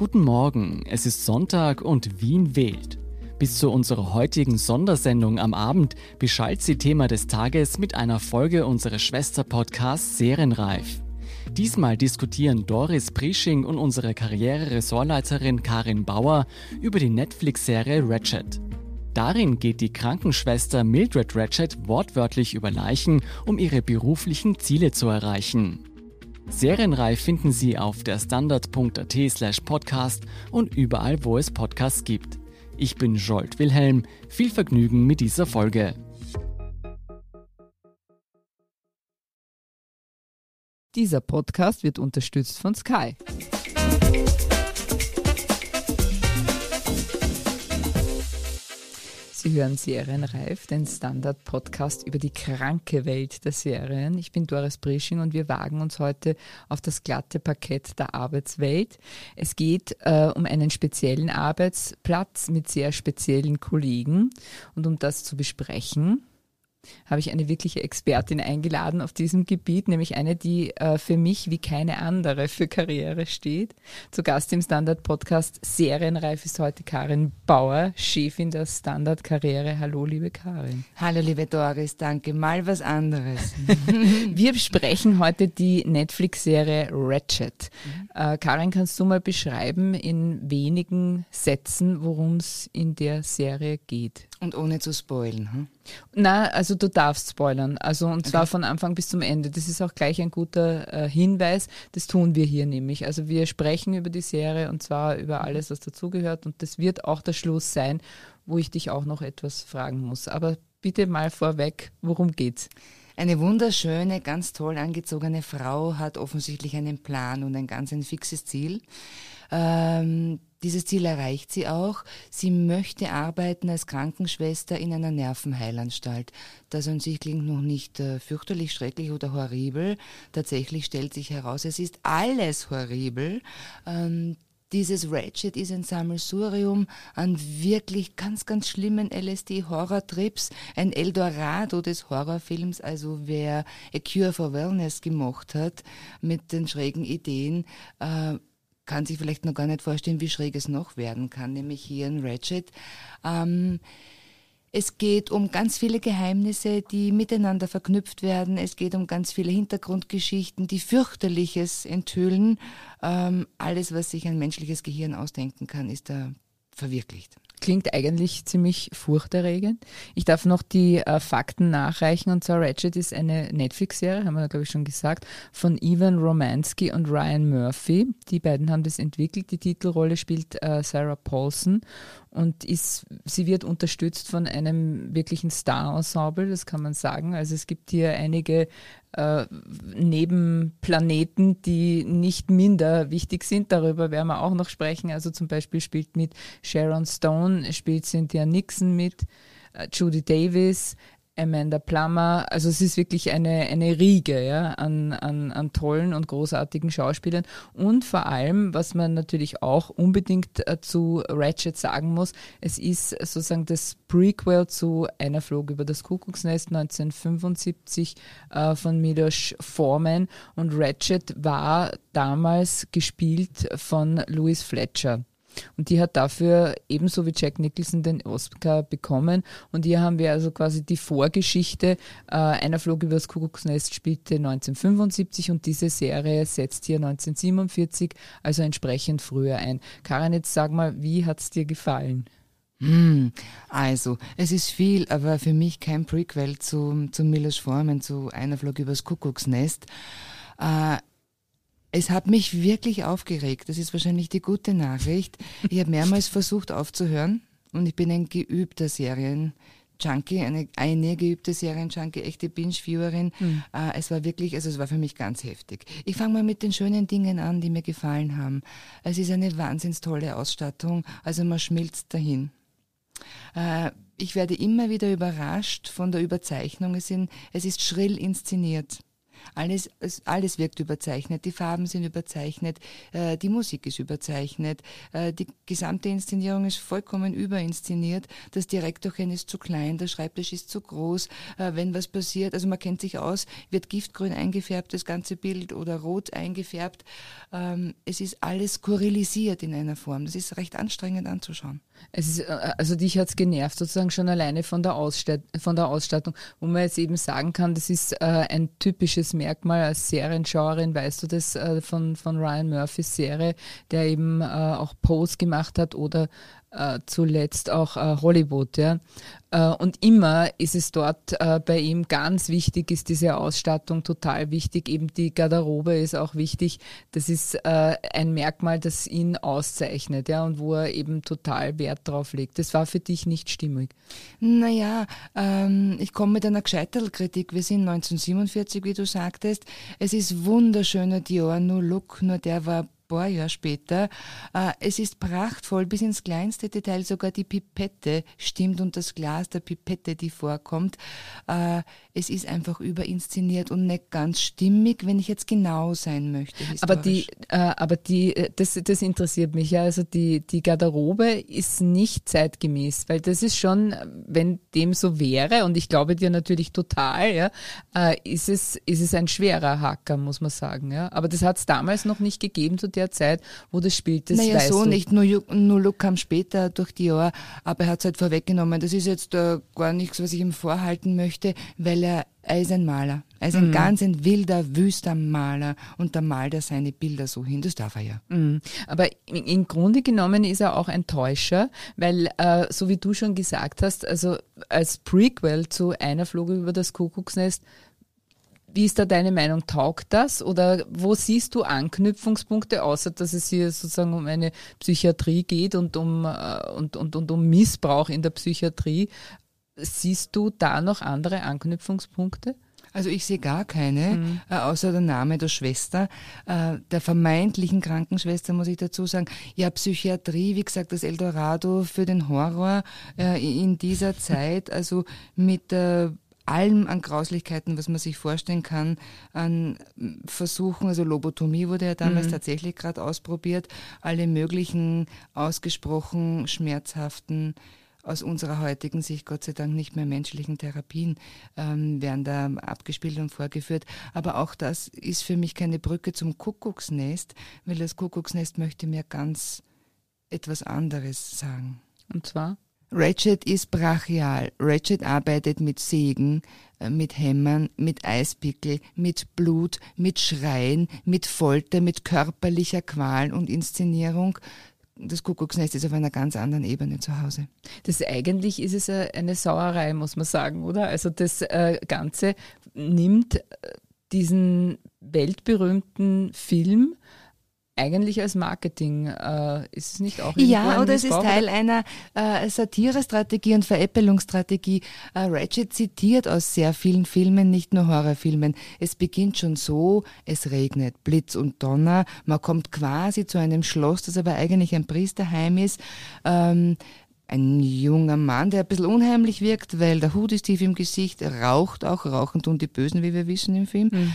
Guten Morgen, es ist Sonntag und Wien wählt. Bis zu unserer heutigen Sondersendung am Abend beschallt sie Thema des Tages mit einer Folge unseres Schwesterpodcasts Serienreif. Diesmal diskutieren Doris Prisching und unsere Karriere-Ressortleiterin Karin Bauer über die Netflix-Serie Ratchet. Darin geht die Krankenschwester Mildred Ratchet wortwörtlich über Leichen, um ihre beruflichen Ziele zu erreichen. Serienreif finden Sie auf der standard.at slash podcast und überall, wo es Podcasts gibt. Ich bin Jolt Wilhelm. Viel Vergnügen mit dieser Folge. Dieser Podcast wird unterstützt von Sky. Sie hören Serienreif, den Standard-Podcast über die kranke Welt der Serien. Ich bin Doris Brisching und wir wagen uns heute auf das glatte Parkett der Arbeitswelt. Es geht äh, um einen speziellen Arbeitsplatz mit sehr speziellen Kollegen. Und um das zu besprechen, habe ich eine wirkliche Expertin eingeladen auf diesem Gebiet, nämlich eine, die äh, für mich wie keine andere für Karriere steht. Zu Gast im Standard-Podcast Serienreif ist heute Karin Bauer, Chefin der Standard-Karriere. Hallo, liebe Karin. Hallo, liebe Doris, danke. Mal was anderes. Wir besprechen heute die Netflix-Serie Ratchet. Mhm. Äh, Karin, kannst du mal beschreiben in wenigen Sätzen, worum es in der Serie geht? Und ohne zu spoilen. Hm? Na, also du darfst spoilern. Also und zwar von Anfang bis zum Ende. Das ist auch gleich ein guter äh, Hinweis. Das tun wir hier nämlich. Also wir sprechen über die Serie und zwar über alles, was dazugehört. Und das wird auch der Schluss sein, wo ich dich auch noch etwas fragen muss. Aber bitte mal vorweg, worum geht's? Eine wunderschöne, ganz toll angezogene Frau hat offensichtlich einen Plan und ein ganz ein fixes Ziel. Ähm, dieses Ziel erreicht sie auch. Sie möchte arbeiten als Krankenschwester in einer Nervenheilanstalt. Das an sich klingt noch nicht äh, fürchterlich, schrecklich oder horribel. Tatsächlich stellt sich heraus, es ist alles horribel. Ähm, dieses Ratchet ist ein Sammelsurium an wirklich ganz, ganz schlimmen LSD-Horror-Trips, ein Eldorado des Horrorfilms. Also wer A Cure for Wellness gemacht hat mit den schrägen Ideen, äh, kann sich vielleicht noch gar nicht vorstellen, wie schräg es noch werden kann, nämlich hier in Ratchet. Ähm, es geht um ganz viele Geheimnisse, die miteinander verknüpft werden. Es geht um ganz viele Hintergrundgeschichten, die fürchterliches enthüllen. Ähm, alles, was sich ein menschliches Gehirn ausdenken kann, ist da verwirklicht. Klingt eigentlich ziemlich furchterregend. Ich darf noch die äh, Fakten nachreichen und zwar Ratchet ist eine Netflix-Serie, haben wir glaube ich schon gesagt, von Ivan Romansky und Ryan Murphy. Die beiden haben das entwickelt. Die Titelrolle spielt äh, Sarah Paulson und ist, sie wird unterstützt von einem wirklichen Star-Ensemble, das kann man sagen. Also es gibt hier einige äh, Nebenplaneten, die nicht minder wichtig sind. Darüber werden wir auch noch sprechen. Also zum Beispiel spielt mit Sharon Stone, spielt Cynthia Nixon mit, äh, Judy Davis, Amanda Plummer. Also es ist wirklich eine, eine Riege ja, an, an, an tollen und großartigen Schauspielern. Und vor allem, was man natürlich auch unbedingt äh, zu Ratchet sagen muss, es ist sozusagen das Prequel zu Einer flog über das Kuckucksnest 1975 äh, von Milos Forman. Und Ratchet war damals gespielt von Louis Fletcher. Und die hat dafür ebenso wie Jack Nicholson den Oscar bekommen. Und hier haben wir also quasi die Vorgeschichte. Äh, einer flog übers Kuckucksnest spielte 1975 und diese Serie setzt hier 1947, also entsprechend früher ein. Karin, jetzt sag mal, wie hat es dir gefallen? Hm, also, es ist viel, aber für mich kein Prequel zu, zu Millers Formen, zu Einer flog übers Kuckucksnest. Äh, es hat mich wirklich aufgeregt. Das ist wahrscheinlich die gute Nachricht. Ich habe mehrmals versucht aufzuhören und ich bin ein geübter Serien-Junkie, eine, eine geübte Serien-Junkie, echte Binge-Viewerin. Mhm. Äh, es war wirklich, also es war für mich ganz heftig. Ich fange mal mit den schönen Dingen an, die mir gefallen haben. Es ist eine wahnsinns tolle Ausstattung, also man schmilzt dahin. Äh, ich werde immer wieder überrascht von der Überzeichnung. Es, sind, es ist schrill inszeniert. Alles, alles wirkt überzeichnet. Die Farben sind überzeichnet, äh, die Musik ist überzeichnet, äh, die gesamte Inszenierung ist vollkommen überinszeniert. Das Direktorchen ist zu klein, der Schreibtisch ist zu groß. Äh, wenn was passiert, also man kennt sich aus, wird giftgrün eingefärbt, das ganze Bild oder rot eingefärbt. Ähm, es ist alles skurrilisiert in einer Form. Das ist recht anstrengend anzuschauen. Es ist, äh, also dich hat es genervt, sozusagen schon alleine von der, von der Ausstattung, wo man jetzt eben sagen kann, das ist äh, ein typisches Merkmal als Serienschauerin, weißt du das, äh, von, von Ryan Murphys Serie, der eben äh, auch Pose gemacht hat oder äh, zuletzt auch äh, Hollywood. Ja. Äh, und immer ist es dort äh, bei ihm ganz wichtig, ist diese Ausstattung total wichtig. Eben die Garderobe ist auch wichtig. Das ist äh, ein Merkmal, das ihn auszeichnet ja, und wo er eben total Wert drauf legt. Das war für dich nicht stimmig. Naja, ähm, ich komme mit einer Gescheiterl-Kritik. Wir sind 1947, wie du sagtest. Es ist wunderschöner Dior, nur Look, nur der war paar Jahre später. Äh, es ist prachtvoll, bis ins kleinste Detail, sogar die Pipette stimmt und das Glas der Pipette, die vorkommt. Äh, es ist einfach überinszeniert und nicht ganz stimmig, wenn ich jetzt genau sein möchte. Aber die, äh, aber die, das, das interessiert mich ja. Also die, die Garderobe ist nicht zeitgemäß, weil das ist schon, wenn dem so wäre, und ich glaube dir natürlich total, ja, ist es, ist es ein schwerer Hacker, muss man sagen, ja. Aber das hat es damals noch nicht gegeben zu der der Zeit, wo das spielt. Das naja, weißt so du. nicht. Nur, nur Look kam später durch die Jahre, aber er hat es halt vorweggenommen. Das ist jetzt äh, gar nichts, was ich ihm vorhalten möchte, weil er, er ist ein Maler. Er ist ein mhm. ganz ein wilder, wüster Maler und da malt er seine Bilder so hin. Das darf er ja. Mhm. Aber im Grunde genommen ist er auch ein Täuscher, weil, äh, so wie du schon gesagt hast, also als Prequel zu Einer flog über das Kuckucksnest wie ist da deine Meinung? Taugt das? Oder wo siehst du Anknüpfungspunkte, außer dass es hier sozusagen um eine Psychiatrie geht und um, äh, und, und, und um Missbrauch in der Psychiatrie? Siehst du da noch andere Anknüpfungspunkte? Also ich sehe gar keine, mhm. äh, außer der Name der Schwester, äh, der vermeintlichen Krankenschwester, muss ich dazu sagen. Ja, Psychiatrie, wie gesagt, das Eldorado für den Horror äh, in dieser Zeit, also mit der allem an Grauslichkeiten, was man sich vorstellen kann, an Versuchen, also Lobotomie wurde ja damals mhm. tatsächlich gerade ausprobiert, alle möglichen ausgesprochen schmerzhaften aus unserer heutigen Sicht Gott sei Dank nicht mehr menschlichen Therapien ähm, werden da abgespielt und vorgeführt. Aber auch das ist für mich keine Brücke zum Kuckucksnest, weil das Kuckucksnest möchte mir ganz etwas anderes sagen. Und zwar? Ratchet ist brachial. Ratchet arbeitet mit Sägen, äh, mit Hämmern, mit Eispickel, mit Blut, mit Schreien, mit Folter, mit körperlicher Qual und Inszenierung. Das Kuckucksnest ist auf einer ganz anderen Ebene zu Hause. Das eigentlich ist es eine Sauerei, muss man sagen, oder? Also das äh, Ganze nimmt äh, diesen weltberühmten Film eigentlich als Marketing. Äh, ist es nicht auch Ja, oder es ist Teil einer äh, Satire-Strategie und Veräppelungsstrategie. Äh, Ratchet zitiert aus sehr vielen Filmen, nicht nur Horrorfilmen. Es beginnt schon so, es regnet, Blitz und Donner. Man kommt quasi zu einem Schloss, das aber eigentlich ein Priesterheim ist. Ähm, ein junger Mann, der ein bisschen unheimlich wirkt, weil der Hut ist tief im Gesicht, er raucht auch, rauchen tun die Bösen, wie wir wissen im Film, mhm.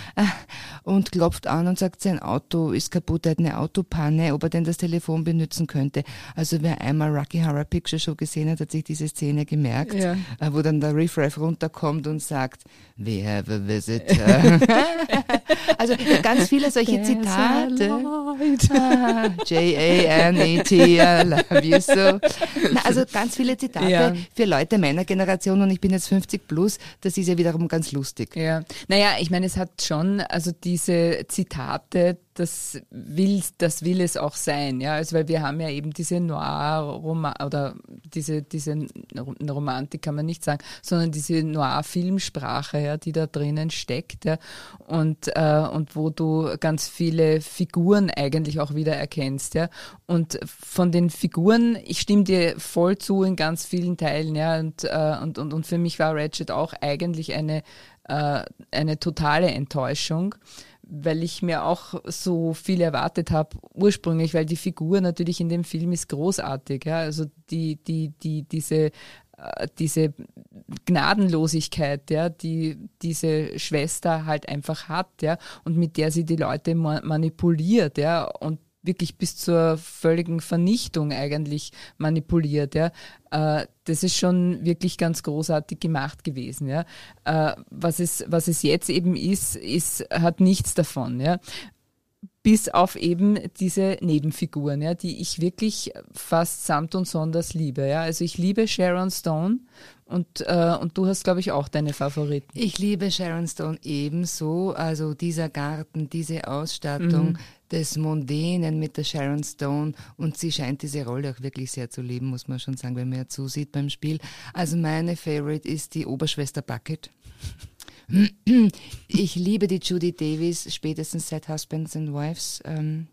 und klopft an und sagt, sein Auto ist kaputt, er hat eine Autopanne, ob er denn das Telefon benutzen könnte. Also wer einmal Rocky Horror Picture Show gesehen hat, hat sich diese Szene gemerkt, ja. Äh, wo dann der Riff Raff runterkommt und sagt, we have a visitor. also ganz viele solche Zitate. Ah, J-A-N-E-T, I love you so. Na, also ganz viele Zitate ja. für Leute meiner Generation und ich bin jetzt 50 plus, das ist ja wiederum ganz lustig. Ja, naja, ich meine, es hat schon, also diese Zitate, das will, das will es auch sein, ja, also weil wir haben ja eben diese Noir-Roman oder diese, diese Romantik kann man nicht sagen, sondern diese Noir-Filmsprache, ja, die da drinnen steckt, ja, und, äh, und wo du ganz viele Figuren eigentlich auch wieder erkennst, ja, und von den Figuren, ich stimme dir voll zu in ganz vielen Teilen, ja, und, äh, und, und, und für mich war Ratchet auch eigentlich eine, äh, eine totale Enttäuschung weil ich mir auch so viel erwartet habe ursprünglich, weil die Figur natürlich in dem Film ist großartig. Ja? Also die, die, die, diese, äh, diese Gnadenlosigkeit, ja, die diese Schwester halt einfach hat, ja, und mit der sie die Leute manipuliert, ja, und wirklich bis zur völligen Vernichtung eigentlich manipuliert. Ja. Äh, das ist schon wirklich ganz großartig gemacht gewesen. Ja. Äh, was, es, was es jetzt eben ist, ist, hat nichts davon. Ja bis auf eben diese Nebenfiguren, ja, die ich wirklich fast samt und sonders liebe. Ja. Also ich liebe Sharon Stone und, äh, und du hast, glaube ich, auch deine Favoriten. Ich liebe Sharon Stone ebenso. Also dieser Garten, diese Ausstattung mhm. Des Mondänen mit der Sharon Stone. Und sie scheint diese Rolle auch wirklich sehr zu lieben, muss man schon sagen, wenn man ja zusieht beim Spiel. Also meine Favorite ist die Oberschwester Bucket. Ich liebe die Judy Davis, spätestens seit Husbands and Wives. Ähm,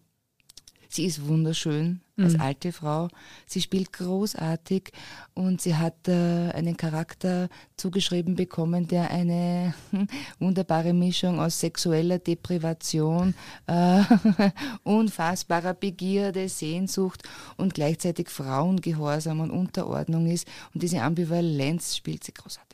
sie ist wunderschön als mhm. alte Frau. Sie spielt großartig und sie hat äh, einen Charakter zugeschrieben bekommen, der eine wunderbare Mischung aus sexueller Deprivation, äh, unfassbarer Begierde, Sehnsucht und gleichzeitig Frauengehorsam und Unterordnung ist. Und diese Ambivalenz spielt sie großartig.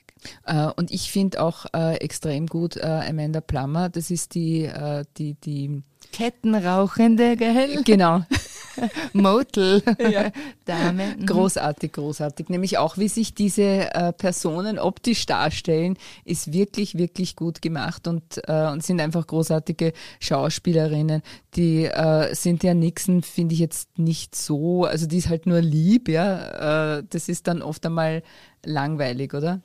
Uh, und ich finde auch uh, extrem gut uh, Amanda Plummer. Das ist die, die, die Kettenrauchende, gell? Genau. Motel-Dame. Mhm. Großartig, großartig. Nämlich auch, wie sich diese Personen optisch darstellen, ist wirklich, wirklich gut gemacht und, und sind einfach großartige Schauspielerinnen. Die äh, Cynthia Nixon finde ich jetzt nicht so, also die ist halt nur lieb, ja. das ist dann oft einmal langweilig, oder?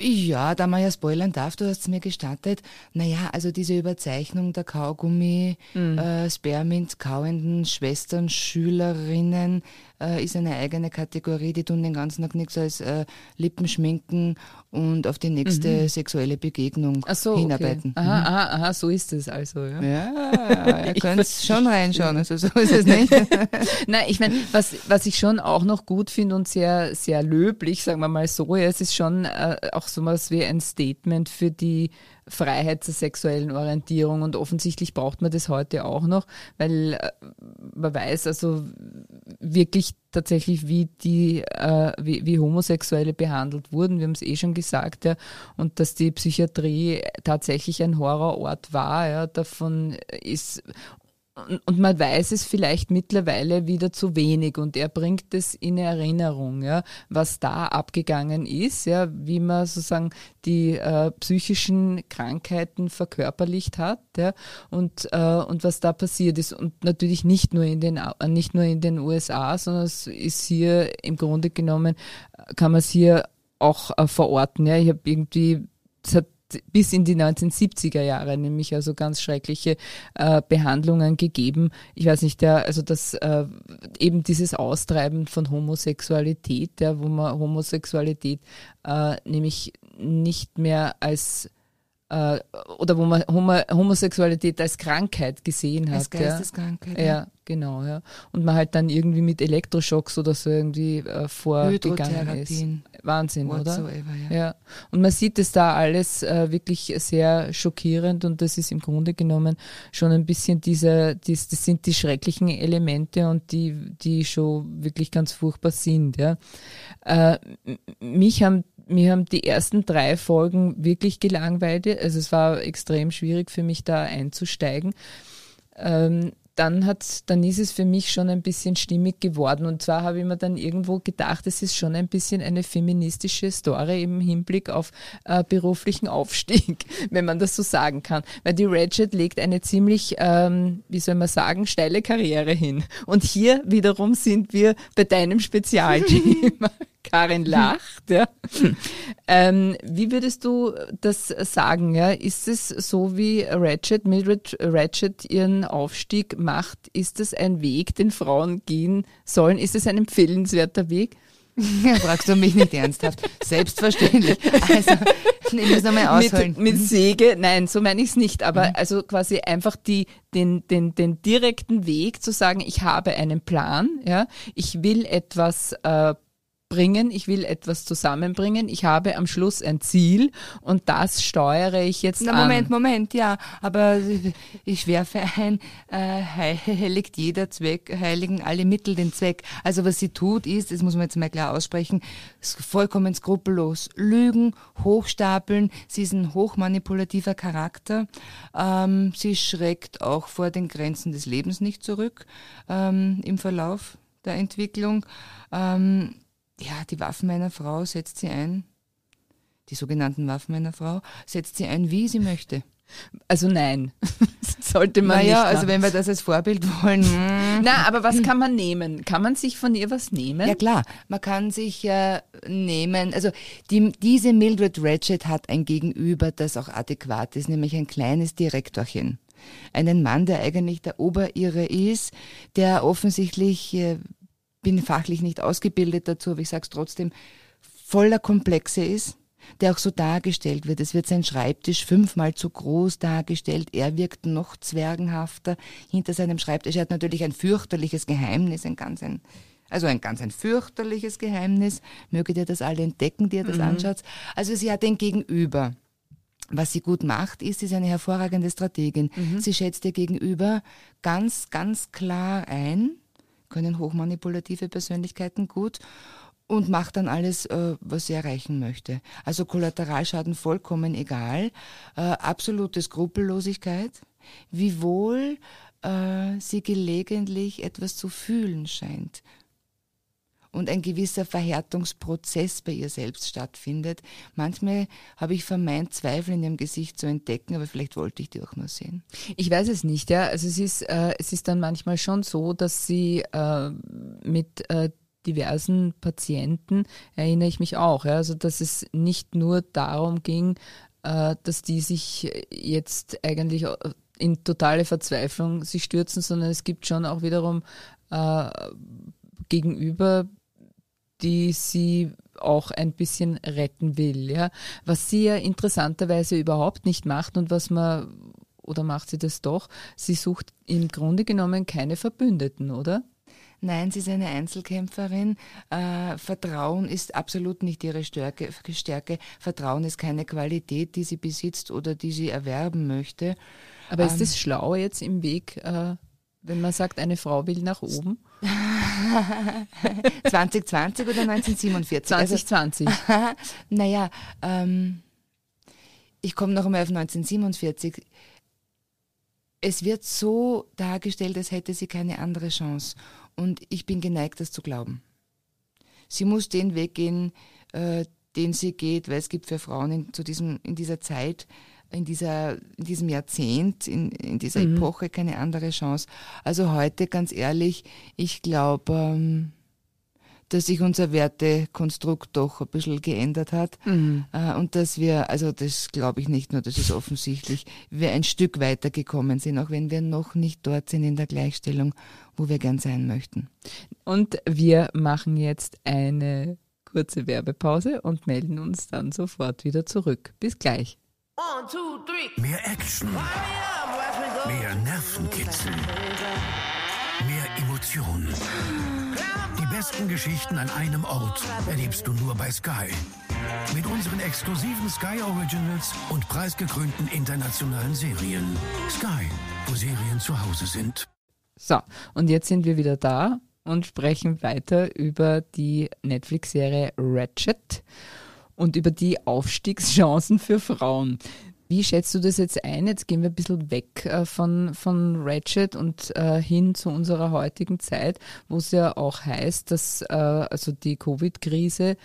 Ja, da man ja spoilern darf, du hast es mir gestattet. Naja, also diese Überzeichnung der Kaugummi, mhm. äh, Spermint kauenden Schwestern, Schülerinnen, äh, ist eine eigene Kategorie, die tun den ganzen Tag nichts als äh, Lippenschminken und auf die nächste mhm. sexuelle Begegnung so, hinarbeiten. Okay. Aha, mhm. aha, aha, so ist es also. Ja, ja ihr könnt schon reinschauen, also so ist es nicht. Nein, ich meine, was, was ich schon auch noch gut finde und sehr, sehr löblich, sagen wir mal so, ja, es ist schon äh, auch so was wie ein Statement für die Freiheit zur sexuellen Orientierung und offensichtlich braucht man das heute auch noch, weil äh, man weiß also wirklich tatsächlich, wie die, äh, wie, wie Homosexuelle behandelt wurden. Wir haben es eh schon gesagt, ja, und dass die Psychiatrie tatsächlich ein Horrorort war. Ja, davon ist und man weiß es vielleicht mittlerweile wieder zu wenig und er bringt es in Erinnerung, ja, was da abgegangen ist, ja, wie man sozusagen die äh, psychischen Krankheiten verkörperlicht hat, ja, und, äh, und was da passiert ist. Und natürlich nicht nur in den, äh, nicht nur in den USA, sondern es ist hier im Grunde genommen, kann man es hier auch äh, verorten. Ja. Ich habe irgendwie, es hat bis in die 1970er Jahre nämlich also ganz schreckliche äh, Behandlungen gegeben. Ich weiß nicht, der, also das äh, eben dieses Austreiben von Homosexualität, ja, wo man Homosexualität äh, nämlich nicht mehr als äh, oder wo man Homosexualität als Krankheit gesehen hat. Als Geisteskrankheit. Ja. ja, genau, ja. Und man halt dann irgendwie mit Elektroschocks oder so irgendwie äh, vorgegangen ist. Wahnsinn, oder? Ja. ja. Und man sieht es da alles äh, wirklich sehr schockierend und das ist im Grunde genommen schon ein bisschen diese, dies, das sind die schrecklichen Elemente und die, die schon wirklich ganz furchtbar sind, ja. Äh, mich haben mir haben die ersten drei Folgen wirklich gelangweilt. Also es war extrem schwierig für mich da einzusteigen. Ähm, dann hat, dann ist es für mich schon ein bisschen stimmig geworden. Und zwar habe ich mir dann irgendwo gedacht, es ist schon ein bisschen eine feministische Story im Hinblick auf äh, beruflichen Aufstieg, wenn man das so sagen kann. Weil die Ratchet legt eine ziemlich, ähm, wie soll man sagen, steile Karriere hin. Und hier wiederum sind wir bei deinem Spezialthema. Karin lacht. Ja. Ähm, wie würdest du das sagen? Ja? Ist es so wie Ratchet, Mildred Ratchet ihren Aufstieg macht? Ist es ein Weg, den Frauen gehen sollen? Ist es ein empfehlenswerter Weg? Ja, fragst du mich nicht ernsthaft. Selbstverständlich. Also, ich muss nochmal ausholen. Mit, mit mhm. Säge, nein, so meine ich es nicht, aber mhm. also quasi einfach die, den, den, den direkten Weg zu sagen, ich habe einen Plan, ja, ich will etwas äh, bringen, ich will etwas zusammenbringen, ich habe am Schluss ein Ziel und das steuere ich jetzt Na, an. Moment, Moment, ja, aber ich werfe ein, äh, heiligt jeder Zweck, heiligen alle Mittel den Zweck. Also was sie tut ist, das muss man jetzt mal klar aussprechen, vollkommen skrupellos lügen, hochstapeln, sie ist ein hochmanipulativer Charakter, ähm, sie schreckt auch vor den Grenzen des Lebens nicht zurück ähm, im Verlauf der Entwicklung. Ähm, ja, die Waffen einer Frau setzt sie ein, die sogenannten Waffen einer Frau, setzt sie ein, wie sie möchte. Also nein, sollte man naja, nicht. Naja, also wenn wir das als Vorbild wollen. Hm. Na, aber was kann man nehmen? Kann man sich von ihr was nehmen? Ja klar, man kann sich äh, nehmen. Also die, diese Mildred Ratchet hat ein Gegenüber, das auch adäquat ist, nämlich ein kleines Direktorchen. Einen Mann, der eigentlich der Oberirre ist, der offensichtlich äh, bin fachlich nicht ausgebildet dazu, aber ich sage es trotzdem, voller Komplexe ist, der auch so dargestellt wird. Es wird sein Schreibtisch fünfmal zu groß dargestellt. Er wirkt noch zwergenhafter hinter seinem Schreibtisch. Er hat natürlich ein fürchterliches Geheimnis, ein ganz ein, also ein ganz ein fürchterliches Geheimnis. Möget ihr das alle entdecken, die ihr das mhm. anschaut. Also sie hat ein Gegenüber. Was sie gut macht, ist, sie ist eine hervorragende Strategin. Mhm. Sie schätzt ihr Gegenüber ganz, ganz klar ein können hochmanipulative Persönlichkeiten gut und macht dann alles, äh, was sie erreichen möchte. Also Kollateralschaden vollkommen egal, äh, absolute Skrupellosigkeit, wiewohl äh, sie gelegentlich etwas zu fühlen scheint und ein gewisser Verhärtungsprozess bei ihr selbst stattfindet. Manchmal habe ich vermeint, Zweifel in ihrem Gesicht zu entdecken, aber vielleicht wollte ich die auch nur sehen. Ich weiß es nicht, ja. Also es ist, äh, es ist dann manchmal schon so, dass sie äh, mit äh, diversen Patienten, erinnere ich mich auch, ja, also dass es nicht nur darum ging, äh, dass die sich jetzt eigentlich in totale Verzweiflung sich stürzen, sondern es gibt schon auch wiederum äh, gegenüber die sie auch ein bisschen retten will. Ja? Was sie ja interessanterweise überhaupt nicht macht und was man, oder macht sie das doch, sie sucht im Grunde genommen keine Verbündeten, oder? Nein, sie ist eine Einzelkämpferin. Äh, Vertrauen ist absolut nicht ihre Stärke, Stärke. Vertrauen ist keine Qualität, die sie besitzt oder die sie erwerben möchte. Aber ähm, ist es schlau jetzt im Weg, äh, wenn man sagt, eine Frau will nach oben? 2020 oder 1947? 2020. Also, naja, ähm, ich komme noch einmal auf 1947. Es wird so dargestellt, als hätte sie keine andere Chance. Und ich bin geneigt, das zu glauben. Sie muss den Weg gehen, äh, den sie geht, weil es gibt für Frauen in, zu diesem, in dieser Zeit in, dieser, in diesem Jahrzehnt, in, in dieser mhm. Epoche keine andere Chance. Also heute, ganz ehrlich, ich glaube, ähm, dass sich unser Wertekonstrukt doch ein bisschen geändert hat mhm. äh, und dass wir, also das glaube ich nicht nur, das ist offensichtlich, wir ein Stück weiter gekommen sind, auch wenn wir noch nicht dort sind in der Gleichstellung, wo wir gern sein möchten. Und wir machen jetzt eine kurze Werbepause und melden uns dann sofort wieder zurück. Bis gleich. One, two, three. Mehr Action. Mehr Nervenkitzel. Mehr Emotionen. Die besten Geschichten an einem Ort erlebst du nur bei Sky. Mit unseren exklusiven Sky Originals und preisgekrönten internationalen Serien. Sky, wo Serien zu Hause sind. So, und jetzt sind wir wieder da und sprechen weiter über die Netflix-Serie Ratchet und über die Aufstiegschancen für Frauen. Wie schätzt du das jetzt ein? Jetzt gehen wir ein bisschen weg äh, von, von Ratchet und äh, hin zu unserer heutigen Zeit, wo es ja auch heißt, dass äh, also die Covid-Krise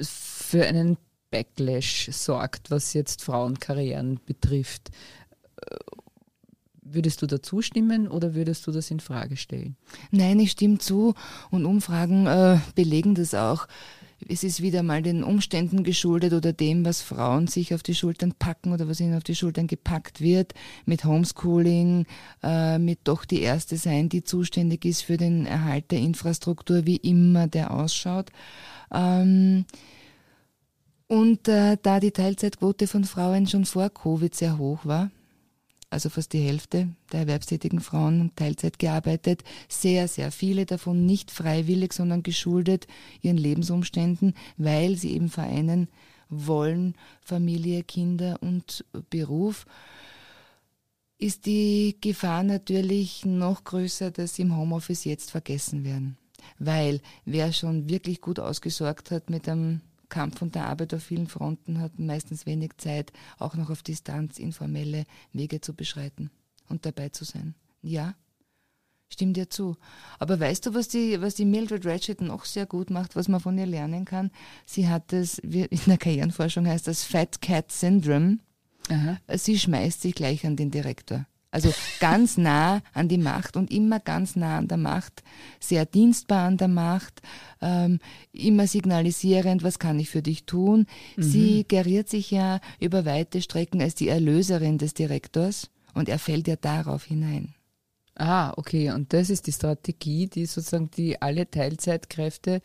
für einen Backlash sorgt, was jetzt Frauenkarrieren betrifft. Würdest du dazu stimmen oder würdest du das in Frage stellen? Nein, ich stimme zu und Umfragen äh, belegen das auch es ist wieder mal den Umständen geschuldet oder dem, was Frauen sich auf die Schultern packen oder was ihnen auf die Schultern gepackt wird, mit Homeschooling, äh, mit doch die Erste sein, die zuständig ist für den Erhalt der Infrastruktur, wie immer der ausschaut. Ähm, und äh, da die Teilzeitquote von Frauen schon vor Covid sehr hoch war, also fast die Hälfte der erwerbstätigen Frauen Teilzeit gearbeitet. Sehr, sehr viele davon nicht freiwillig, sondern geschuldet ihren Lebensumständen, weil sie eben vereinen wollen, Familie, Kinder und Beruf ist die Gefahr natürlich noch größer, dass sie im Homeoffice jetzt vergessen werden. Weil wer schon wirklich gut ausgesorgt hat mit einem Kampf und der Arbeit auf vielen Fronten, hat meistens wenig Zeit, auch noch auf Distanz informelle Wege zu beschreiten und dabei zu sein. Ja, stimmt dir zu. Aber weißt du, was die, was die Mildred Ratchet noch sehr gut macht, was man von ihr lernen kann? Sie hat das, in der Karrierenforschung heißt das Fat Cat Syndrome. Aha. Sie schmeißt sich gleich an den Direktor. Also ganz nah an die Macht und immer ganz nah an der Macht, sehr dienstbar an der Macht, ähm, immer signalisierend, was kann ich für dich tun. Mhm. Sie geriert sich ja über weite Strecken als die Erlöserin des Direktors und er fällt ja darauf hinein. Ah, okay. Und das ist die Strategie, die sozusagen die alle Teilzeitkräfte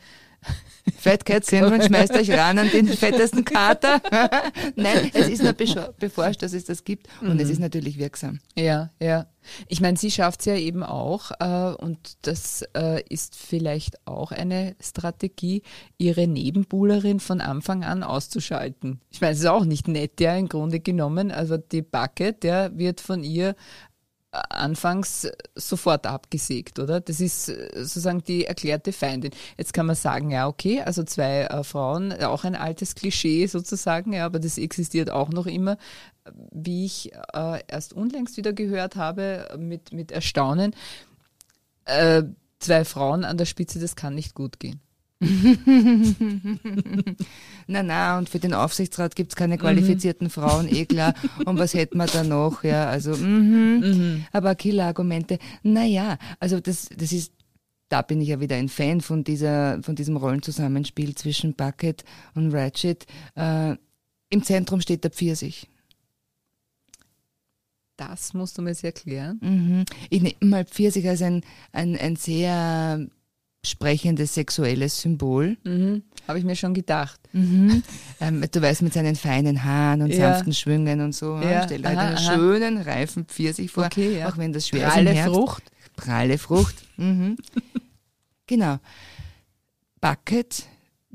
Fat Cat Syndrome, schmeißt euch ran an den fettesten Kater. Nein, es ist nur beforscht, dass es das gibt und mhm. es ist natürlich wirksam. Ja, ja. Ich meine, sie schafft es ja eben auch äh, und das äh, ist vielleicht auch eine Strategie, ihre Nebenbuhlerin von Anfang an auszuschalten. Ich meine, es ist auch nicht nett, ja, im Grunde genommen. Also die Bucket, der wird von ihr anfangs sofort abgesägt, oder? Das ist äh, sozusagen die erklärte Feindin. Jetzt kann man sagen, ja, okay, also zwei äh, Frauen, auch ein altes Klischee sozusagen, ja, aber das existiert auch noch immer, wie ich äh, erst unlängst wieder gehört habe, mit, mit Erstaunen. Äh, zwei Frauen an der Spitze, das kann nicht gut gehen. na, na, und für den Aufsichtsrat gibt es keine qualifizierten mhm. Frauen, eh klar. Und was hätten wir da noch? Ja, also, mhm. Mhm. aber Killer-Argumente. Naja, also das, das ist, da bin ich ja wieder ein Fan von dieser, von diesem Rollenzusammenspiel zwischen Bucket und Ratchet. Äh, Im Zentrum steht der Pfirsich. Das musst du mir jetzt erklären. Mhm. Ich nehme mal Pfirsich als ein, ein, ein sehr sprechendes sexuelles Symbol. Mhm. Habe ich mir schon gedacht. Mhm. Ähm, du weißt, mit seinen feinen Haaren und ja. sanften Schwüngen und so. Ja. Stell dir halt einen aha. schönen, reifen Pfirsich vor, okay, ja. auch wenn das schwer Pralle ist. Pralle Frucht. Pralle Frucht. Mhm. genau. Bucket,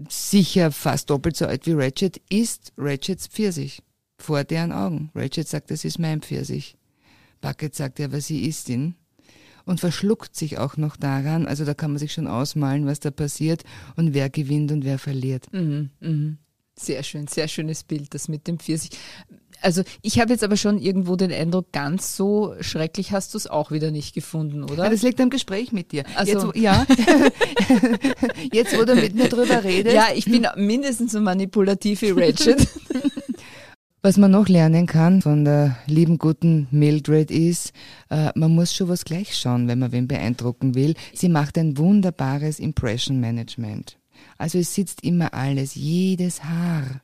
sicher fast doppelt so alt wie Ratchet, ist Ratchets Pfirsich. Vor deren Augen. Ratchet sagt, das ist mein Pfirsich. Bucket sagt ja, aber sie ist ihn und verschluckt sich auch noch daran. Also da kann man sich schon ausmalen, was da passiert und wer gewinnt und wer verliert. Mhm, mh. Sehr schön, sehr schönes Bild, das mit dem Pfirsich. Also ich habe jetzt aber schon irgendwo den Eindruck, ganz so schrecklich hast du es auch wieder nicht gefunden, oder? Ja, das liegt am Gespräch mit dir. Also, jetzt, ja. jetzt, wo du mit mir drüber redest. Ja, ich bin mindestens so manipulativ wie Ratchet. Was man noch lernen kann von der lieben guten Mildred ist, äh, man muss schon was gleich schauen, wenn man wen beeindrucken will. Sie macht ein wunderbares Impression Management. Also es sitzt immer alles, jedes Haar,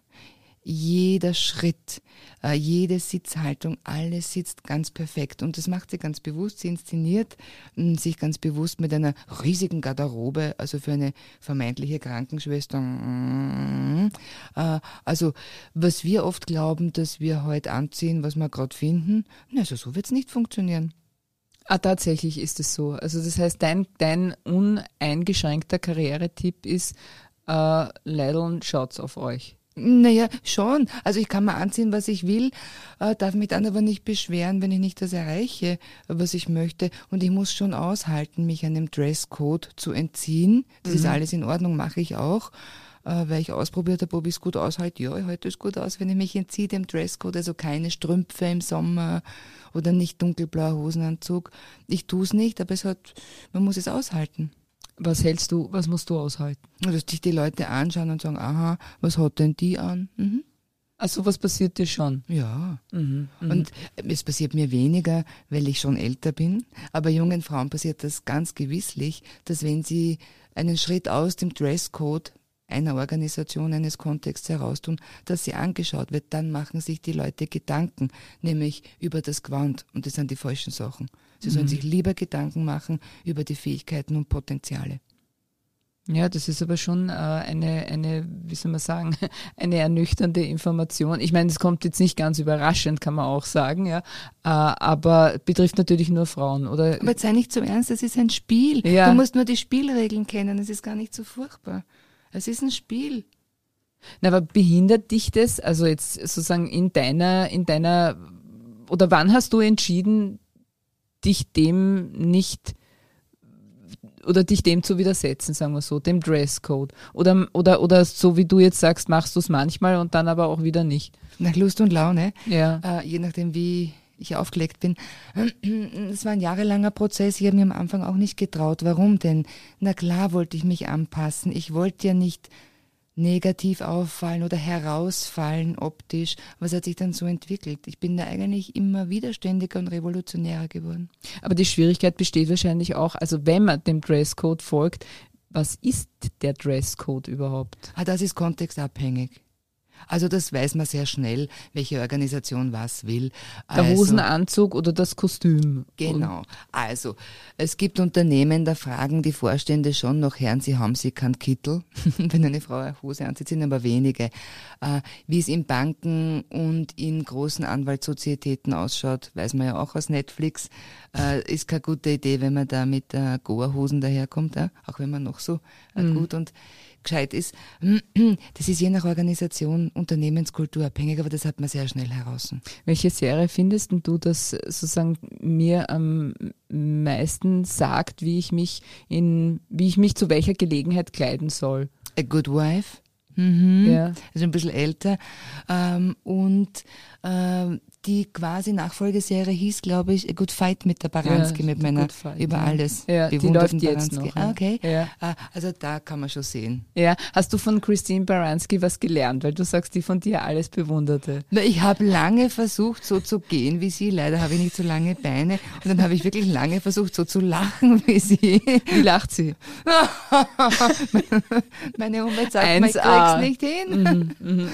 jeder Schritt, äh, jede Sitzhaltung, alles sitzt ganz perfekt. Und das macht sie ganz bewusst. Sie inszeniert hm, sich ganz bewusst mit einer riesigen Garderobe, also für eine vermeintliche Krankenschwester. Mh, äh, also was wir oft glauben, dass wir heute anziehen, was wir gerade finden, also so wird es nicht funktionieren. Ah, tatsächlich ist es so. Also das heißt, dein, dein uneingeschränkter Karrieretipp ist, äh, Leideln, schaut's auf euch. Naja, schon. Also ich kann mal anziehen, was ich will, äh, darf mich dann aber nicht beschweren, wenn ich nicht das erreiche, was ich möchte. Und ich muss schon aushalten, mich einem Dresscode zu entziehen. Das mhm. ist alles in Ordnung, mache ich auch. Äh, weil ich ausprobiert habe, ob ich es gut aushalte. Ja, ich halte es gut aus, wenn ich mich entziehe dem Dresscode, also keine Strümpfe im Sommer oder nicht dunkelblauer Hosenanzug. Ich tue es nicht, aber es hat, man muss es aushalten. Was hältst du, was musst du aushalten? Dass dich die Leute anschauen und sagen, aha, was hat denn die an? Mhm. Also was passiert dir schon? Ja. Mhm, mh. Und es passiert mir weniger, weil ich schon älter bin. Aber jungen Frauen passiert das ganz gewisslich, dass wenn sie einen Schritt aus dem Dresscode einer Organisation, eines Kontexts heraustun, dass sie angeschaut wird, dann machen sich die Leute Gedanken, nämlich über das Gewand. Und das sind die falschen Sachen. Sie sollen mhm. sich lieber Gedanken machen über die Fähigkeiten und Potenziale. Ja, das ist aber schon äh, eine, eine, wie soll man sagen, eine ernüchternde Information. Ich meine, es kommt jetzt nicht ganz überraschend, kann man auch sagen, ja, äh, aber betrifft natürlich nur Frauen, oder? Aber sei nicht so ernst, das ist ein Spiel. Ja. Du musst nur die Spielregeln kennen, es ist gar nicht so furchtbar. Es ist ein Spiel. Na, aber behindert dich das, also jetzt sozusagen in deiner, in deiner, oder wann hast du entschieden, dich dem nicht oder dich dem zu widersetzen, sagen wir so, dem Dresscode. Oder, oder, oder so wie du jetzt sagst, machst du es manchmal und dann aber auch wieder nicht. Nach Lust und Laune, Ja. äh, je nachdem, wie ich aufgelegt bin. Es war ein jahrelanger Prozess. Ich habe mir am Anfang auch nicht getraut. Warum denn? Na klar wollte ich mich anpassen. Ich wollte ja nicht negativ auffallen oder herausfallen optisch. Was hat sich dann so entwickelt? Ich bin da eigentlich immer widerständiger und revolutionärer geworden. Aber die Schwierigkeit besteht wahrscheinlich auch, also wenn man dem Dresscode folgt, was ist der Dresscode überhaupt? Ah, das ist kontextabhängig. Also das weiß man sehr schnell, welche Organisation was will. Der also, Hosenanzug oder das Kostüm? Genau. Also, es gibt Unternehmen, da fragen die Vorstände schon noch, Herren, Sie haben Sie keinen Kittel, wenn eine Frau eine Hose anzieht, sind aber wenige. Äh, wie es in Banken und in großen Anwaltssozietäten ausschaut, weiß man ja auch aus Netflix, äh, ist keine gute Idee, wenn man da mit äh, Goa-Hosen daherkommt, äh, auch wenn man noch so äh, gut und gescheit ist. Das ist je nach Organisation, Unternehmenskultur abhängig, aber das hat man sehr schnell heraus. Welche Serie findest du, das sozusagen mir am meisten sagt, wie ich mich in, wie ich mich zu welcher Gelegenheit kleiden soll? A Good Wife. Mhm. Ja. Also ein bisschen älter. Ähm, und ähm, die quasi Nachfolgeserie hieß, glaube ich, A Good Fight mit der Baranski, Ja, mit meiner Fight, über alles Ja, die läuft jetzt Baranski. noch, Ah, okay. Ja. Ah, Also da kann man schon sehen. Ja, hast du von Christine Baranski was gelernt, weil du sagst, die von dir alles bewunderte? Na, ich habe lange versucht, so zu gehen wie sie. Leider habe ich nicht so lange Beine. Und dann habe ich wirklich lange versucht, so zu lachen wie sie. Wie lacht sie? Meine Umwelt sagt, mir, ich 1A. krieg's nicht hin. Mhm,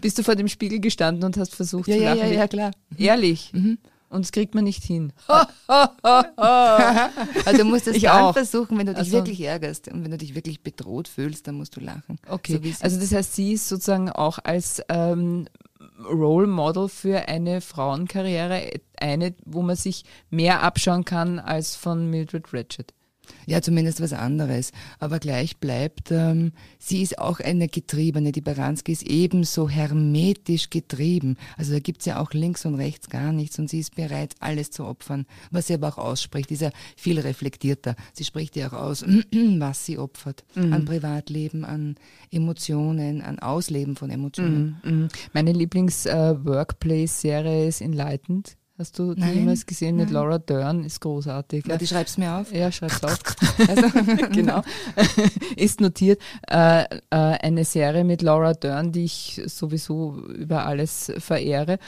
Bist du vor dem Spiegel gestanden und hast versucht Ja, zu lachen? ja, wie- ja, klar. Ehrlich? Und das kriegt man nicht hin. Also du musst es Ich dann auch. versuchen, wenn du dich Also- wirklich ärgerst und wenn du dich wirklich bedroht fühlst, dann musst du lachen. Okay, So also das heißt, sie ist sozusagen auch als ähm, Role Model für eine Frauenkarriere eine, wo man sich mehr abschauen kann als von Mildred Ratchet. Ja, zumindest was anderes. Aber gleich bleibt, ähm, sie ist auch eine Getriebene. Die Baranski ist ebenso hermetisch getrieben. Also da gibt's ja auch links und rechts gar nichts und sie ist bereit, alles zu opfern. Was sie aber auch ausspricht, ist ja viel reflektierter. Sie spricht ja auch aus, was sie opfert. An Privatleben, an Emotionen, an Ausleben von Emotionen. Mhm. Meine Lieblings-Workplace-Serie ist Enlightened. Hast du die jemals gesehen mit nein. Laura Dern? Ist großartig. Ja. Ja, Die schreib's mir auf. ja schreib's auf. Also, genau. ist notiert. Äh, äh, eine Serie mit Laura Dern, die ich sowieso über alles verehre.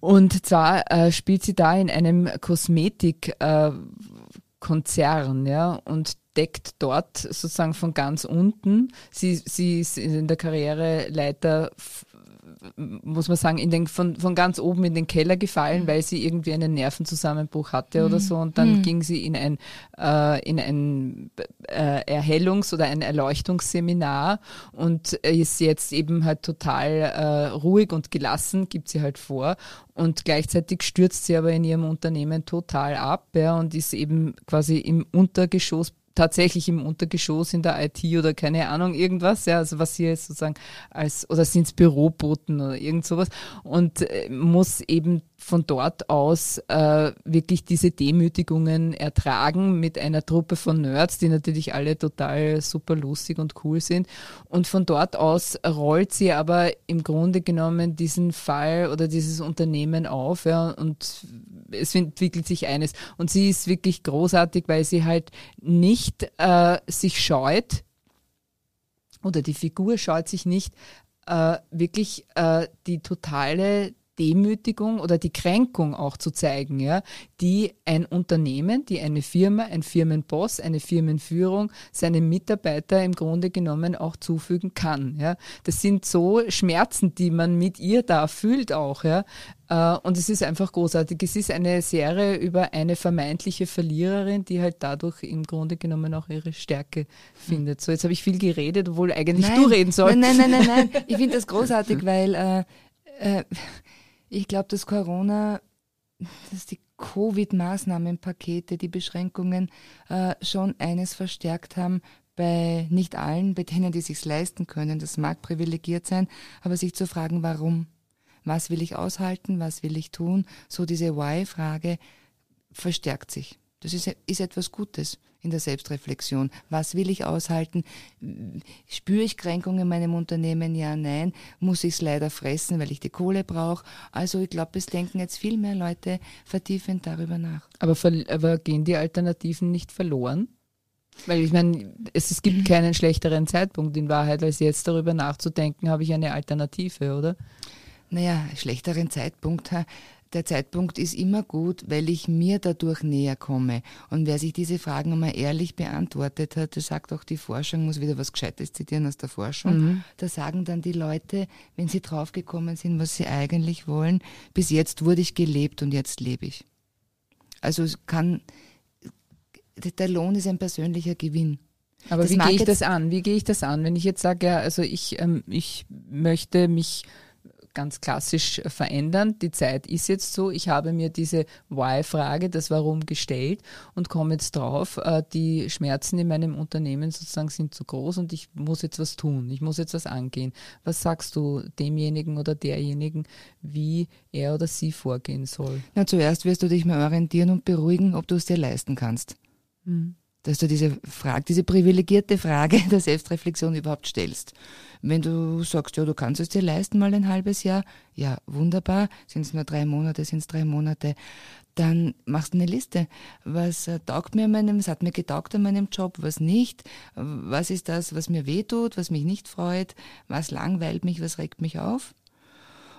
Und zwar äh, spielt sie da in einem Kosmetikkonzern, äh, ja, und deckt dort sozusagen von ganz unten. Sie, sie ist in der Karriereleiter muss man sagen, in den, von, von ganz oben in den Keller gefallen, weil sie irgendwie einen Nervenzusammenbruch hatte oder so. Und dann ging sie in ein, äh, in ein äh, Erhellungs- oder ein Erleuchtungsseminar und ist jetzt eben halt total äh, ruhig und gelassen, gibt sie halt vor. Und gleichzeitig stürzt sie aber in ihrem Unternehmen total ab ja, und ist eben quasi im Untergeschoss tatsächlich im Untergeschoss in der IT oder keine Ahnung, irgendwas, ja, also was hier sozusagen als, oder sind es Büroboten oder irgend sowas und äh, muss eben von dort aus äh, wirklich diese Demütigungen ertragen mit einer Truppe von Nerds, die natürlich alle total super lustig und cool sind. Und von dort aus rollt sie aber im Grunde genommen diesen Fall oder dieses Unternehmen auf ja, und es entwickelt sich eines. Und sie ist wirklich großartig, weil sie halt nicht äh, sich scheut, oder die Figur scheut sich nicht, äh, wirklich äh, die totale Demütigung oder die Kränkung auch zu zeigen, ja, die ein Unternehmen, die eine Firma, ein Firmenboss, eine Firmenführung seinem Mitarbeiter im Grunde genommen auch zufügen kann. Ja. Das sind so Schmerzen, die man mit ihr da fühlt auch, ja, Äh, und es ist einfach großartig. Es ist eine Serie über eine vermeintliche Verliererin, die halt dadurch im Grunde genommen auch ihre Stärke findet. So, jetzt habe ich viel geredet, obwohl eigentlich nein, du reden sollst. Nein, nein, nein, nein, nein. Ich finde das großartig, weil äh, äh, ich glaube, dass Corona, dass die Covid-Maßnahmenpakete, die Beschränkungen äh, schon eines verstärkt haben, bei nicht allen, bei denen, die sich leisten können. Das mag privilegiert sein, aber sich zu fragen, warum? Was will ich aushalten? Was will ich tun? So diese Why-Frage verstärkt sich. Das ist, ist etwas Gutes in der Selbstreflexion. Was will ich aushalten? Spüre ich Kränkungen in meinem Unternehmen? Ja, nein. Muss ich es leider fressen, weil ich die Kohle brauche? Also ich glaube, es denken jetzt viel mehr Leute vertiefend darüber nach. Aber, aber gehen die Alternativen nicht verloren? Weil ich meine, es, es gibt keinen schlechteren Zeitpunkt in Wahrheit, als jetzt darüber nachzudenken, habe ich eine Alternative, oder? Naja, schlechteren Zeitpunkt der Zeitpunkt ist immer gut, weil ich mir dadurch näher komme. Und wer sich diese Fragen einmal ehrlich beantwortet hat, das sagt auch die Forschung, muss wieder was Gescheites zitieren aus der Forschung, mhm. da sagen dann die Leute, wenn sie draufgekommen sind, was sie eigentlich wollen, bis jetzt wurde ich gelebt und jetzt lebe ich. Also es kann, der Lohn ist ein persönlicher Gewinn. Aber das wie gehe ich das an? Wie gehe ich das an? Wenn ich jetzt sage, ja, also ich, ähm, ich möchte mich ganz klassisch verändern. Die Zeit ist jetzt so. Ich habe mir diese Why-Frage, das Warum gestellt und komme jetzt drauf, äh, die Schmerzen in meinem Unternehmen sozusagen sind zu groß und ich muss jetzt was tun. Ich muss jetzt was angehen. Was sagst du demjenigen oder derjenigen, wie er oder sie vorgehen soll? Na, zuerst wirst du dich mal orientieren und beruhigen, ob du es dir leisten kannst. Hm dass du diese Frage, diese privilegierte Frage der Selbstreflexion überhaupt stellst. Wenn du sagst, ja, du kannst es dir leisten, mal ein halbes Jahr, ja, wunderbar, sind es nur drei Monate, sind es drei Monate, dann machst du eine Liste. Was äh, taugt mir an meinem, was hat mir getaugt an meinem Job, was nicht, was ist das, was mir wehtut, was mich nicht freut, was langweilt mich, was regt mich auf.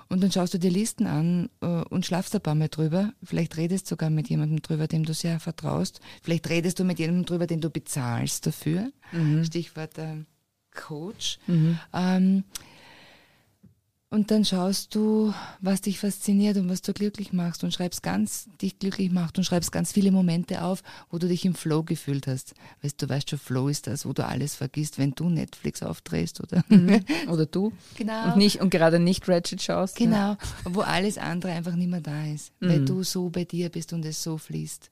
Und dann schaust du dir Listen an äh, und schlafst ein paar Mal drüber. Vielleicht redest du sogar mit jemandem drüber, dem du sehr vertraust. Vielleicht redest du mit jemandem drüber, den du bezahlst dafür. Mhm. Stichwort äh, Coach. Mhm. Ähm, und dann schaust du, was dich fasziniert und was du glücklich machst und schreibst ganz, dich glücklich macht und schreibst ganz viele Momente auf, wo du dich im Flow gefühlt hast. Weißt du, weißt schon, Flow ist das, wo du alles vergisst, wenn du Netflix aufdrehst, oder? Mhm. Oder du. Genau. Und nicht, und gerade nicht Ratchet schaust. Genau. Ja. Wo alles andere einfach nicht mehr da ist. Mhm. Weil du so bei dir bist und es so fließt.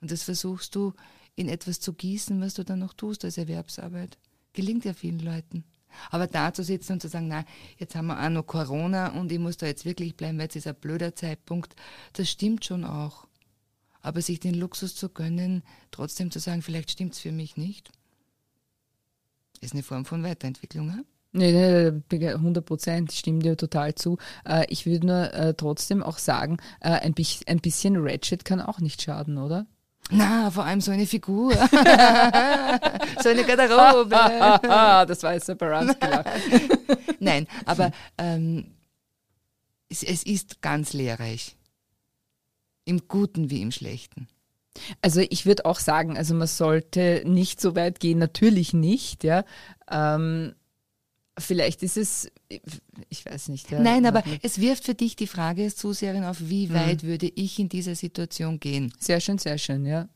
Und das versuchst du in etwas zu gießen, was du dann noch tust als Erwerbsarbeit. Gelingt ja vielen Leuten. Aber da zu sitzen und zu sagen, na, jetzt haben wir auch noch Corona und ich muss da jetzt wirklich bleiben, weil es ist ein blöder Zeitpunkt, das stimmt schon auch. Aber sich den Luxus zu gönnen, trotzdem zu sagen, vielleicht stimmt es für mich nicht, ist eine Form von Weiterentwicklung. Ja? Nee, nee, 100 Prozent, stimmt dir total zu. Äh, ich würde nur äh, trotzdem auch sagen, äh, ein bisschen Ratchet kann auch nicht schaden, oder? Na, vor allem so eine Figur. so eine Garderobe. das war jetzt Separanz Nein, aber ähm, es, es ist ganz lehrreich. Im Guten wie im Schlechten. Also ich würde auch sagen, also man sollte nicht so weit gehen, natürlich nicht, ja. Ähm, vielleicht ist es, ich weiß nicht. Ja, Nein, aber nicht. es wirft für dich die Frage zu sehr auf, wie mhm. weit würde ich in dieser Situation gehen? Sehr schön, sehr schön, ja.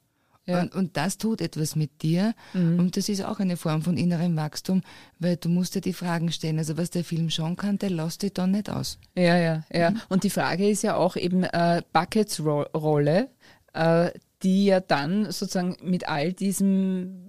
ja. Und, und, das tut etwas mit dir mhm. und das ist auch eine Form von innerem Wachstum, weil du musst dir die Fragen stellen. Also was der Film schon kann, der lässt dich dann nicht aus. Ja, ja, ja. Mhm. Und die Frage ist ja auch eben äh, Buckets Rolle, äh, die ja dann sozusagen mit all diesem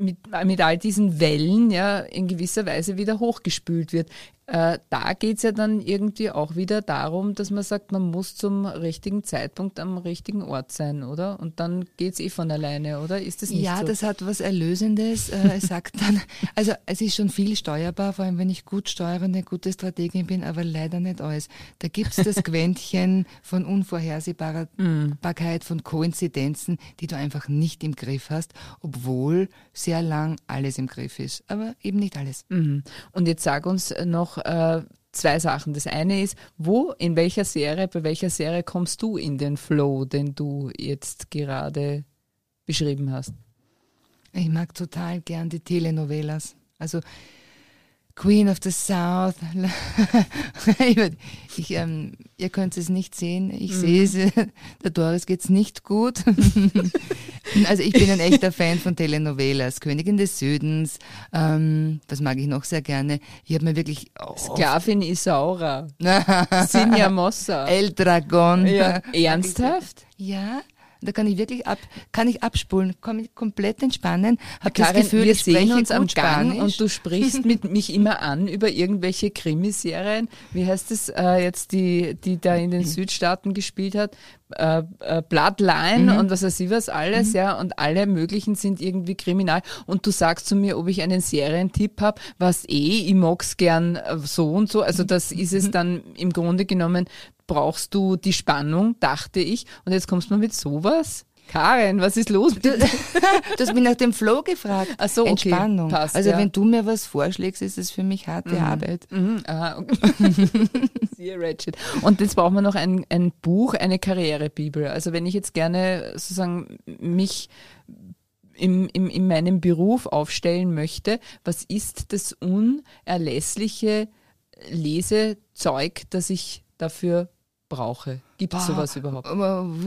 mit, mit all diesen Wellen ja in gewisser Weise wieder hochgespült wird. Äh, da geht es ja dann irgendwie auch wieder darum, dass man sagt, man muss zum richtigen Zeitpunkt am richtigen Ort sein, oder? Und dann geht es eh von alleine, oder? Ist das nicht ja, so? Ja, das hat was Erlösendes. Äh, es sagt dann, also es ist schon viel steuerbar, vor allem wenn ich gut steuerende, eine gute Strategin bin, aber leider nicht alles. Da gibt es das Quäntchen von Unvorhersehbarkeit, von Koinzidenzen, die du einfach nicht im Griff hast, obwohl sehr lang alles im Griff ist. Aber eben nicht alles. Mhm. Und jetzt sag uns noch, äh, zwei Sachen. Das eine ist, wo, in welcher Serie, bei welcher Serie kommst du in den Flow, den du jetzt gerade beschrieben hast? Ich mag total gern die Telenovelas. Also Queen of the South. ich, ähm, ihr könnt es nicht sehen, ich mhm. sehe es. Der Doris geht's nicht gut. also ich bin ein echter Fan von Telenovelas. Königin des Südens, ähm, was mag ich noch sehr gerne. Ich habe mir wirklich... Oh, Sklavin Isaura. Sinja Mossa. El Dragon. Ja. Ernsthaft? Ja. Da kann ich wirklich ab, kann ich abspulen, kann mich komplett entspannen. Hab Karin, das Gefühl, wir sehen uns am Gang und du sprichst mit mich immer an über irgendwelche Krimiserien. Wie heißt es äh, jetzt, die, die da in den Südstaaten gespielt hat? Äh, äh, Bloodline mhm. und was weiß ich was alles, mhm. ja, und alle möglichen sind irgendwie kriminal. Und du sagst zu mir, ob ich einen Serientipp habe, was eh, ich mag's gern äh, so und so. Also das ist es mhm. dann im Grunde genommen brauchst du die Spannung, dachte ich. Und jetzt kommst du mit sowas? Karin, was ist los? Du, du hast mich nach dem Flow gefragt. Ach so, okay. Entspannung. Passt, also ja. wenn du mir was vorschlägst, ist es für mich harte mhm. Arbeit. Mhm. Aha, okay. Sehr Ratchet. Und jetzt brauchen wir noch ein, ein Buch, eine Karrierebibel. Also wenn ich jetzt gerne sozusagen mich im, im, in meinem Beruf aufstellen möchte, was ist das unerlässliche Lesezeug, das ich dafür brauche. Gibt es sowas überhaupt?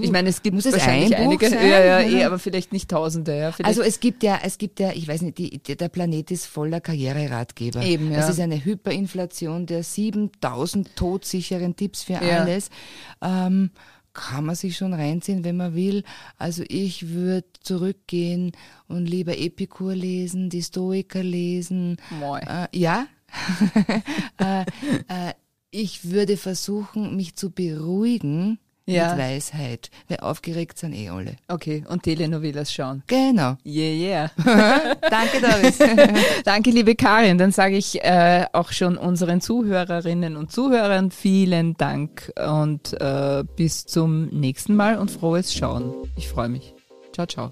ich meine, es gibt Muss wahrscheinlich ein einige, sein? ja, ja, eh, aber vielleicht nicht Tausende. Ja, also es gibt ja, es gibt ja, ich weiß nicht, die, der Planet ist voller Karriereratgeber. Eben, ja. Das ist eine Hyperinflation der 7000 todsicheren Tipps für ja. alles. Ähm, kann man sich schon reinziehen, wenn man will. Also ich würde zurückgehen und lieber Epikur lesen, die Stoiker lesen. Äh, ja. äh, äh, ich würde versuchen, mich zu beruhigen ja. mit Weisheit, weil aufgeregt sind eh alle. Okay, und Telenovelas schauen. Genau. Yeah, yeah. Danke, Doris. Danke, liebe Karin. Dann sage ich äh, auch schon unseren Zuhörerinnen und Zuhörern vielen Dank und äh, bis zum nächsten Mal und frohes Schauen. Ich freue mich. Ciao, ciao.